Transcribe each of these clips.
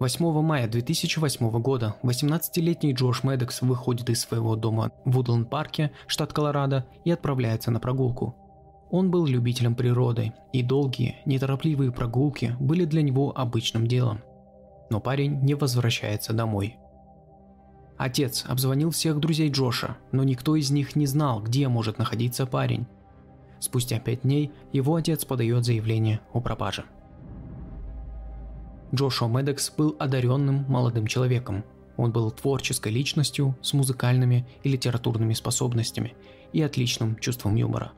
8 мая 2008 года 18-летний Джош Медекс выходит из своего дома в Вудланд-парке, штат Колорадо, и отправляется на прогулку. Он был любителем природы, и долгие, неторопливые прогулки были для него обычным делом. Но парень не возвращается домой. Отец обзвонил всех друзей Джоша, но никто из них не знал, где может находиться парень. Спустя пять дней его отец подает заявление о пропаже. Джошуа Медекс был одаренным молодым человеком. Он был творческой личностью с музыкальными и литературными способностями и отличным чувством юмора.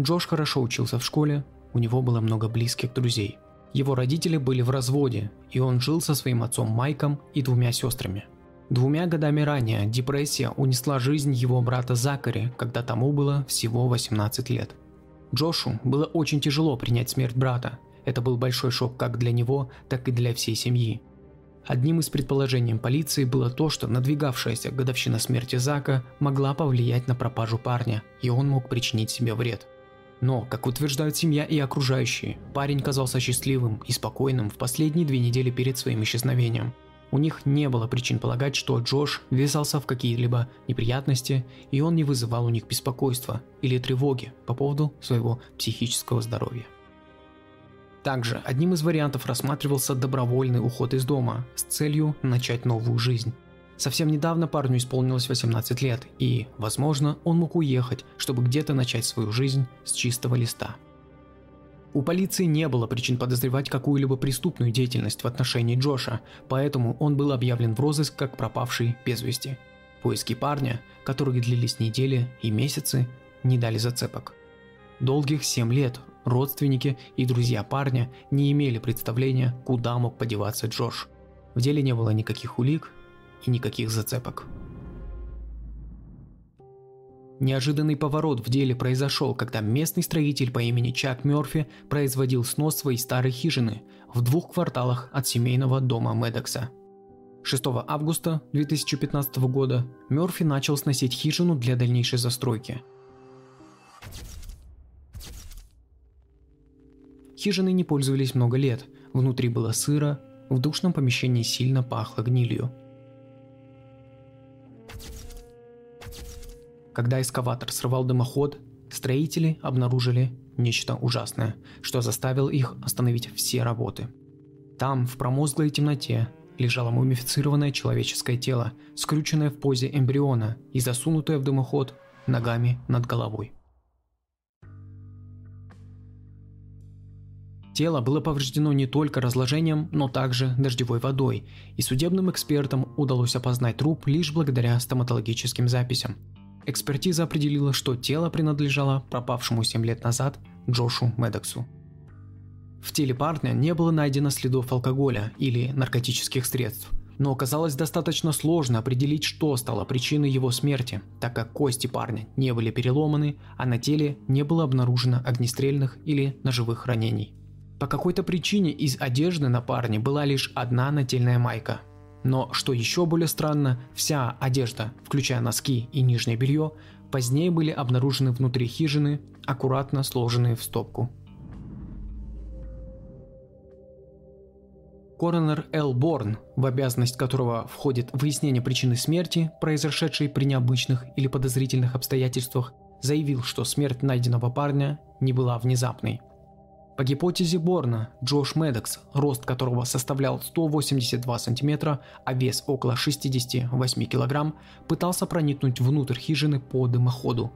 Джош хорошо учился в школе, у него было много близких друзей. Его родители были в разводе, и он жил со своим отцом Майком и двумя сестрами. Двумя годами ранее депрессия унесла жизнь его брата Закари, когда тому было всего 18 лет. Джошу было очень тяжело принять смерть брата, это был большой шок как для него, так и для всей семьи. Одним из предположений полиции было то, что надвигавшаяся годовщина смерти Зака могла повлиять на пропажу парня, и он мог причинить себе вред. Но, как утверждают семья и окружающие, парень казался счастливым и спокойным в последние две недели перед своим исчезновением. У них не было причин полагать, что Джош ввязался в какие-либо неприятности, и он не вызывал у них беспокойства или тревоги по поводу своего психического здоровья. Также одним из вариантов рассматривался добровольный уход из дома с целью начать новую жизнь. Совсем недавно парню исполнилось 18 лет, и, возможно, он мог уехать, чтобы где-то начать свою жизнь с чистого листа. У полиции не было причин подозревать какую-либо преступную деятельность в отношении Джоша, поэтому он был объявлен в розыск как пропавший без вести. Поиски парня, которые длились недели и месяцы, не дали зацепок. Долгих 7 лет Родственники и друзья парня не имели представления, куда мог подеваться Джош. В деле не было никаких улик и никаких зацепок. Неожиданный поворот в деле произошел, когда местный строитель по имени Чак Мёрфи производил снос своей старой хижины в двух кварталах от семейного дома Медекса. 6 августа 2015 года Мёрфи начал сносить хижину для дальнейшей застройки – Хижины не пользовались много лет, внутри было сыро, в душном помещении сильно пахло гнилью. Когда эскаватор срывал дымоход, строители обнаружили нечто ужасное, что заставило их остановить все работы. Там, в промозглой темноте, лежало мумифицированное человеческое тело, скрученное в позе эмбриона и засунутое в дымоход ногами над головой. Тело было повреждено не только разложением, но также дождевой водой, и судебным экспертам удалось опознать труп лишь благодаря стоматологическим записям. Экспертиза определила, что тело принадлежало пропавшему 7 лет назад Джошу Медексу. В теле парня не было найдено следов алкоголя или наркотических средств, но оказалось достаточно сложно определить, что стало причиной его смерти, так как кости парня не были переломаны, а на теле не было обнаружено огнестрельных или ножевых ранений. По какой-то причине из одежды на парне была лишь одна нательная майка. Но, что еще более странно, вся одежда, включая носки и нижнее белье, позднее были обнаружены внутри хижины, аккуратно сложенные в стопку. Коронер Эл Борн, в обязанность которого входит выяснение причины смерти, произошедшей при необычных или подозрительных обстоятельствах, заявил, что смерть найденного парня не была внезапной. По гипотезе Борна, Джош Медекс, рост которого составлял 182 см, а вес около 68 кг, пытался проникнуть внутрь хижины по дымоходу.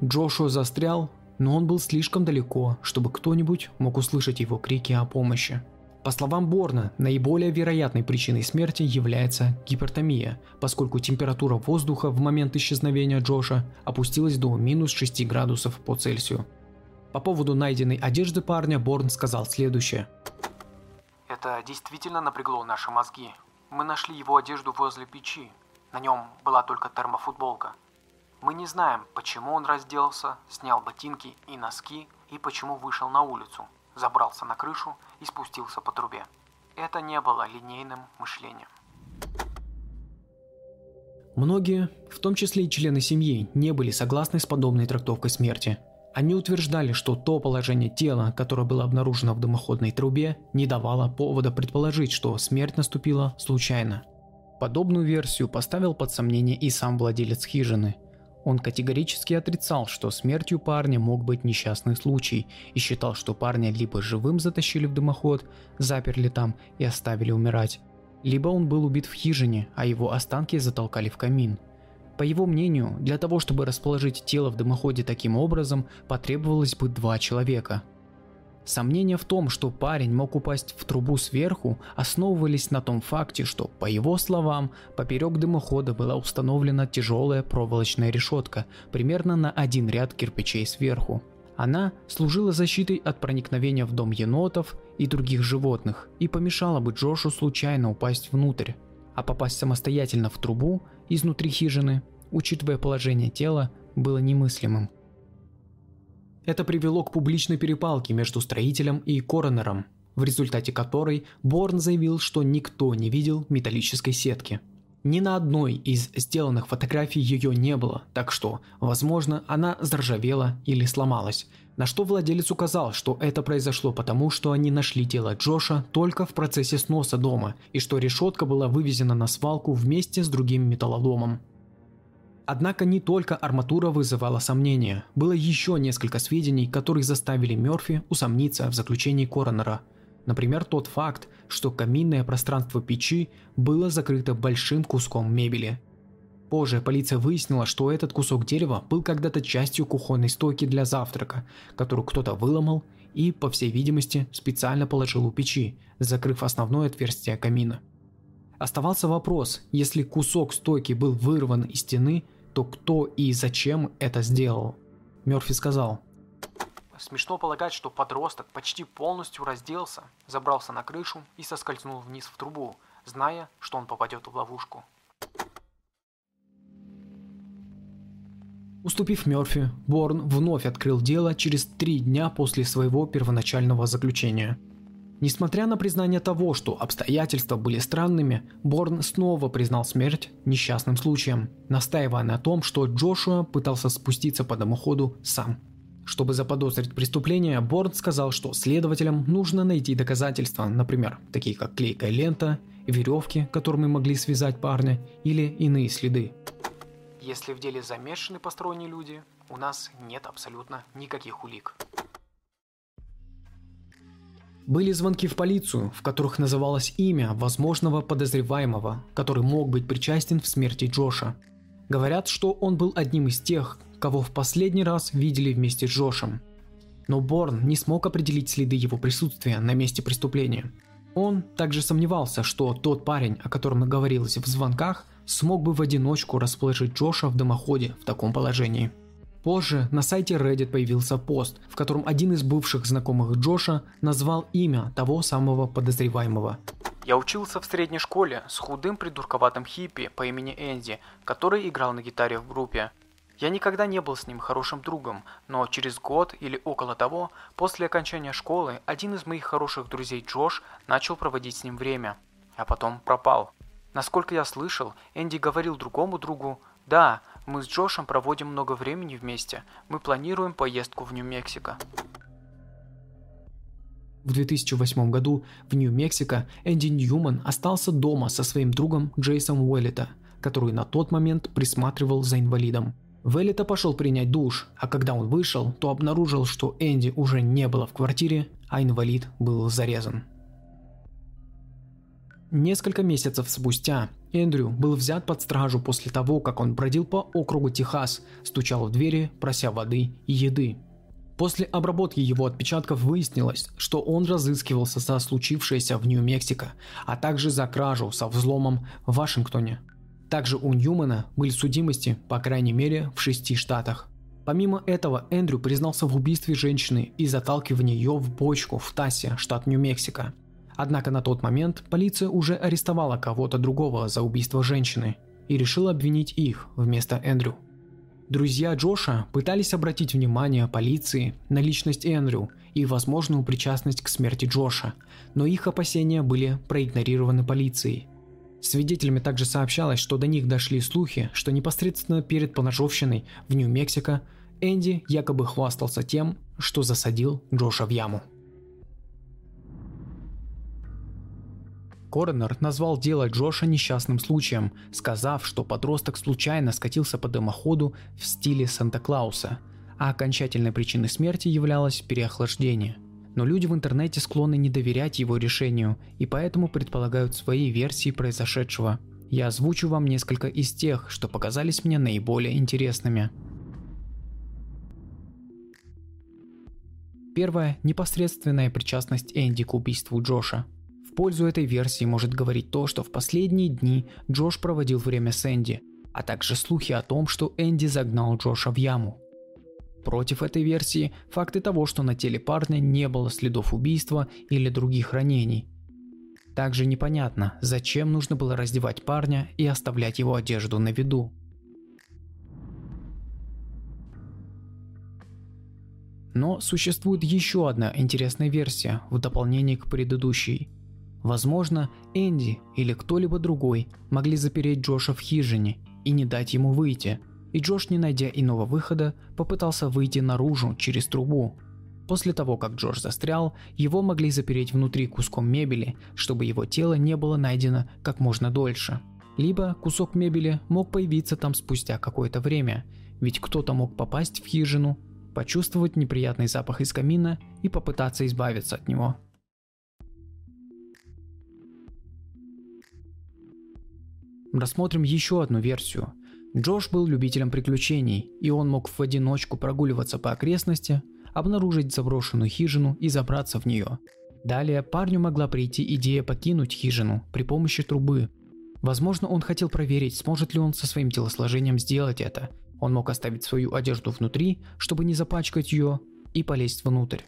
Джошуа застрял, но он был слишком далеко, чтобы кто-нибудь мог услышать его крики о помощи. По словам Борна, наиболее вероятной причиной смерти является гипертомия, поскольку температура воздуха в момент исчезновения Джоша опустилась до минус 6 градусов по Цельсию. По поводу найденной одежды парня Борн сказал следующее. Это действительно напрягло наши мозги. Мы нашли его одежду возле печи. На нем была только термофутболка. Мы не знаем, почему он разделся, снял ботинки и носки и почему вышел на улицу, забрался на крышу и спустился по трубе. Это не было линейным мышлением. Многие, в том числе и члены семьи, не были согласны с подобной трактовкой смерти – Они утверждали, что то положение тела, которое было обнаружено в дымоходной трубе, не давало повода предположить, что смерть наступила случайно. Подобную версию поставил под сомнение и сам владелец хижины. Он категорически отрицал, что смертью парня мог быть несчастный случай и считал, что парня либо живым затащили в дымоход, заперли там и оставили умирать, либо он был убит в хижине, а его останки затолкали в камин – по его мнению, для того, чтобы расположить тело в дымоходе таким образом, потребовалось бы два человека. Сомнения в том, что парень мог упасть в трубу сверху, основывались на том факте, что, по его словам, поперек дымохода была установлена тяжелая проволочная решетка, примерно на один ряд кирпичей сверху. Она служила защитой от проникновения в дом енотов и других животных и помешала бы Джошу случайно упасть внутрь. А попасть самостоятельно в трубу изнутри хижины, учитывая положение тела, было немыслимым. Это привело к публичной перепалке между строителем и коронером, в результате которой Борн заявил, что никто не видел металлической сетки. Ни на одной из сделанных фотографий ее не было, так что, возможно, она заржавела или сломалась, на что владелец указал, что это произошло потому, что они нашли тело Джоша только в процессе сноса дома, и что решетка была вывезена на свалку вместе с другим металлоломом. Однако не только арматура вызывала сомнения, было еще несколько сведений, которые заставили Мерфи усомниться в заключении Коронера. Например, тот факт, что каминное пространство печи было закрыто большим куском мебели – Позже полиция выяснила, что этот кусок дерева был когда-то частью кухонной стойки для завтрака, которую кто-то выломал и, по всей видимости, специально положил у печи, закрыв основное отверстие камина. Оставался вопрос, если кусок стойки был вырван из стены, то кто и зачем это сделал? Мерфи сказал. Смешно полагать, что подросток почти полностью разделся, забрался на крышу и соскользнул вниз в трубу, зная, что он попадет в ловушку. Уступив Мёрфи, Борн вновь открыл дело через три дня после своего первоначального заключения. Несмотря на признание того, что обстоятельства были странными, Борн снова признал смерть несчастным случаем, настаивая на том, что Джошуа пытался спуститься по дымоходу сам. Чтобы заподозрить преступление, Борн сказал, что следователям нужно найти доказательства, например, такие как клейкая лента, веревки, которыми могли связать парня, или иные следы. Если в деле замешаны посторонние люди, у нас нет абсолютно никаких улик. Были звонки в полицию, в которых называлось имя возможного подозреваемого, который мог быть причастен в смерти Джоша. Говорят, что он был одним из тех, кого в последний раз видели вместе с Джошем. Но Борн не смог определить следы его присутствия на месте преступления. Он также сомневался, что тот парень, о котором говорилось в звонках, смог бы в одиночку расположить Джоша в дымоходе в таком положении. Позже на сайте Reddit появился пост, в котором один из бывших знакомых Джоша назвал имя того самого подозреваемого. Я учился в средней школе с худым придурковатым хиппи по имени Энди, который играл на гитаре в группе. Я никогда не был с ним хорошим другом, но через год или около того, после окончания школы, один из моих хороших друзей Джош начал проводить с ним время, а потом пропал. Насколько я слышал, Энди говорил другому другу, «Да, мы с Джошем проводим много времени вместе. Мы планируем поездку в Нью-Мексико». В 2008 году в Нью-Мексико Энди Ньюман остался дома со своим другом Джейсом Уэллета, который на тот момент присматривал за инвалидом. Веллета пошел принять душ, а когда он вышел, то обнаружил, что Энди уже не было в квартире, а инвалид был зарезан. Несколько месяцев спустя Эндрю был взят под стражу после того, как он бродил по округу Техас, стучал в двери, прося воды и еды. После обработки его отпечатков выяснилось, что он разыскивался за случившееся в Нью-Мексико, а также за кражу со взломом в Вашингтоне. Также у Ньюмана были судимости, по крайней мере, в шести штатах. Помимо этого, Эндрю признался в убийстве женщины и заталкивании ее в бочку в Тасе, штат Нью-Мексико. Однако на тот момент полиция уже арестовала кого-то другого за убийство женщины и решила обвинить их вместо Эндрю. Друзья Джоша пытались обратить внимание полиции на личность Эндрю и возможную причастность к смерти Джоша, но их опасения были проигнорированы полицией. Свидетелями также сообщалось, что до них дошли слухи, что непосредственно перед поножовщиной в Нью-Мексико Энди якобы хвастался тем, что засадил Джоша в яму. Коронер назвал дело Джоша несчастным случаем, сказав, что подросток случайно скатился по дымоходу в стиле Санта-Клауса, а окончательной причиной смерти являлось переохлаждение. Но люди в интернете склонны не доверять его решению и поэтому предполагают свои версии произошедшего. Я озвучу вам несколько из тех, что показались мне наиболее интересными. Первое – непосредственная причастность Энди к убийству Джоша. В пользу этой версии может говорить то, что в последние дни Джош проводил время с Энди, а также слухи о том, что Энди загнал Джоша в яму. Против этой версии факты того, что на теле парня не было следов убийства или других ранений. Также непонятно, зачем нужно было раздевать парня и оставлять его одежду на виду. Но существует еще одна интересная версия в дополнение к предыдущей. Возможно, Энди или кто-либо другой могли запереть Джоша в хижине и не дать ему выйти, и Джош, не найдя иного выхода, попытался выйти наружу через трубу. После того, как Джош застрял, его могли запереть внутри куском мебели, чтобы его тело не было найдено как можно дольше. Либо кусок мебели мог появиться там спустя какое-то время, ведь кто-то мог попасть в хижину почувствовать неприятный запах из камина и попытаться избавиться от него. Рассмотрим еще одну версию. Джош был любителем приключений, и он мог в одиночку прогуливаться по окрестности, обнаружить заброшенную хижину и забраться в нее. Далее парню могла прийти идея покинуть хижину при помощи трубы. Возможно, он хотел проверить, сможет ли он со своим телосложением сделать это, он мог оставить свою одежду внутри, чтобы не запачкать ее, и полезть внутрь.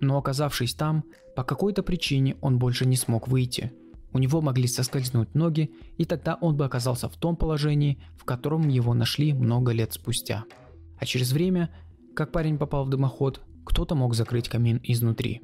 Но оказавшись там, по какой-то причине он больше не смог выйти. У него могли соскользнуть ноги, и тогда он бы оказался в том положении, в котором его нашли много лет спустя. А через время, как парень попал в дымоход, кто-то мог закрыть камин изнутри.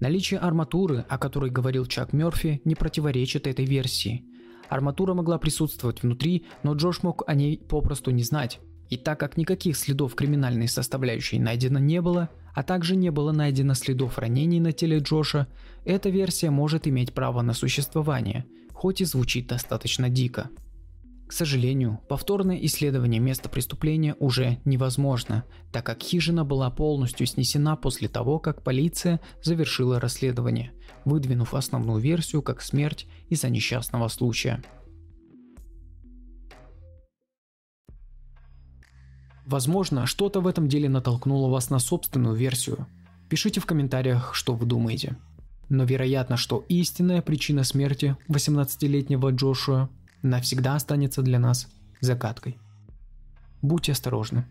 Наличие арматуры, о которой говорил Чак Мерфи, не противоречит этой версии – Арматура могла присутствовать внутри, но Джош мог о ней попросту не знать. И так как никаких следов криминальной составляющей найдено не было, а также не было найдено следов ранений на теле Джоша, эта версия может иметь право на существование, хоть и звучит достаточно дико. К сожалению, повторное исследование места преступления уже невозможно, так как хижина была полностью снесена после того, как полиция завершила расследование, выдвинув основную версию как смерть из-за несчастного случая. Возможно, что-то в этом деле натолкнуло вас на собственную версию. Пишите в комментариях, что вы думаете. Но вероятно, что истинная причина смерти 18-летнего Джошуа навсегда останется для нас загадкой. Будьте осторожны.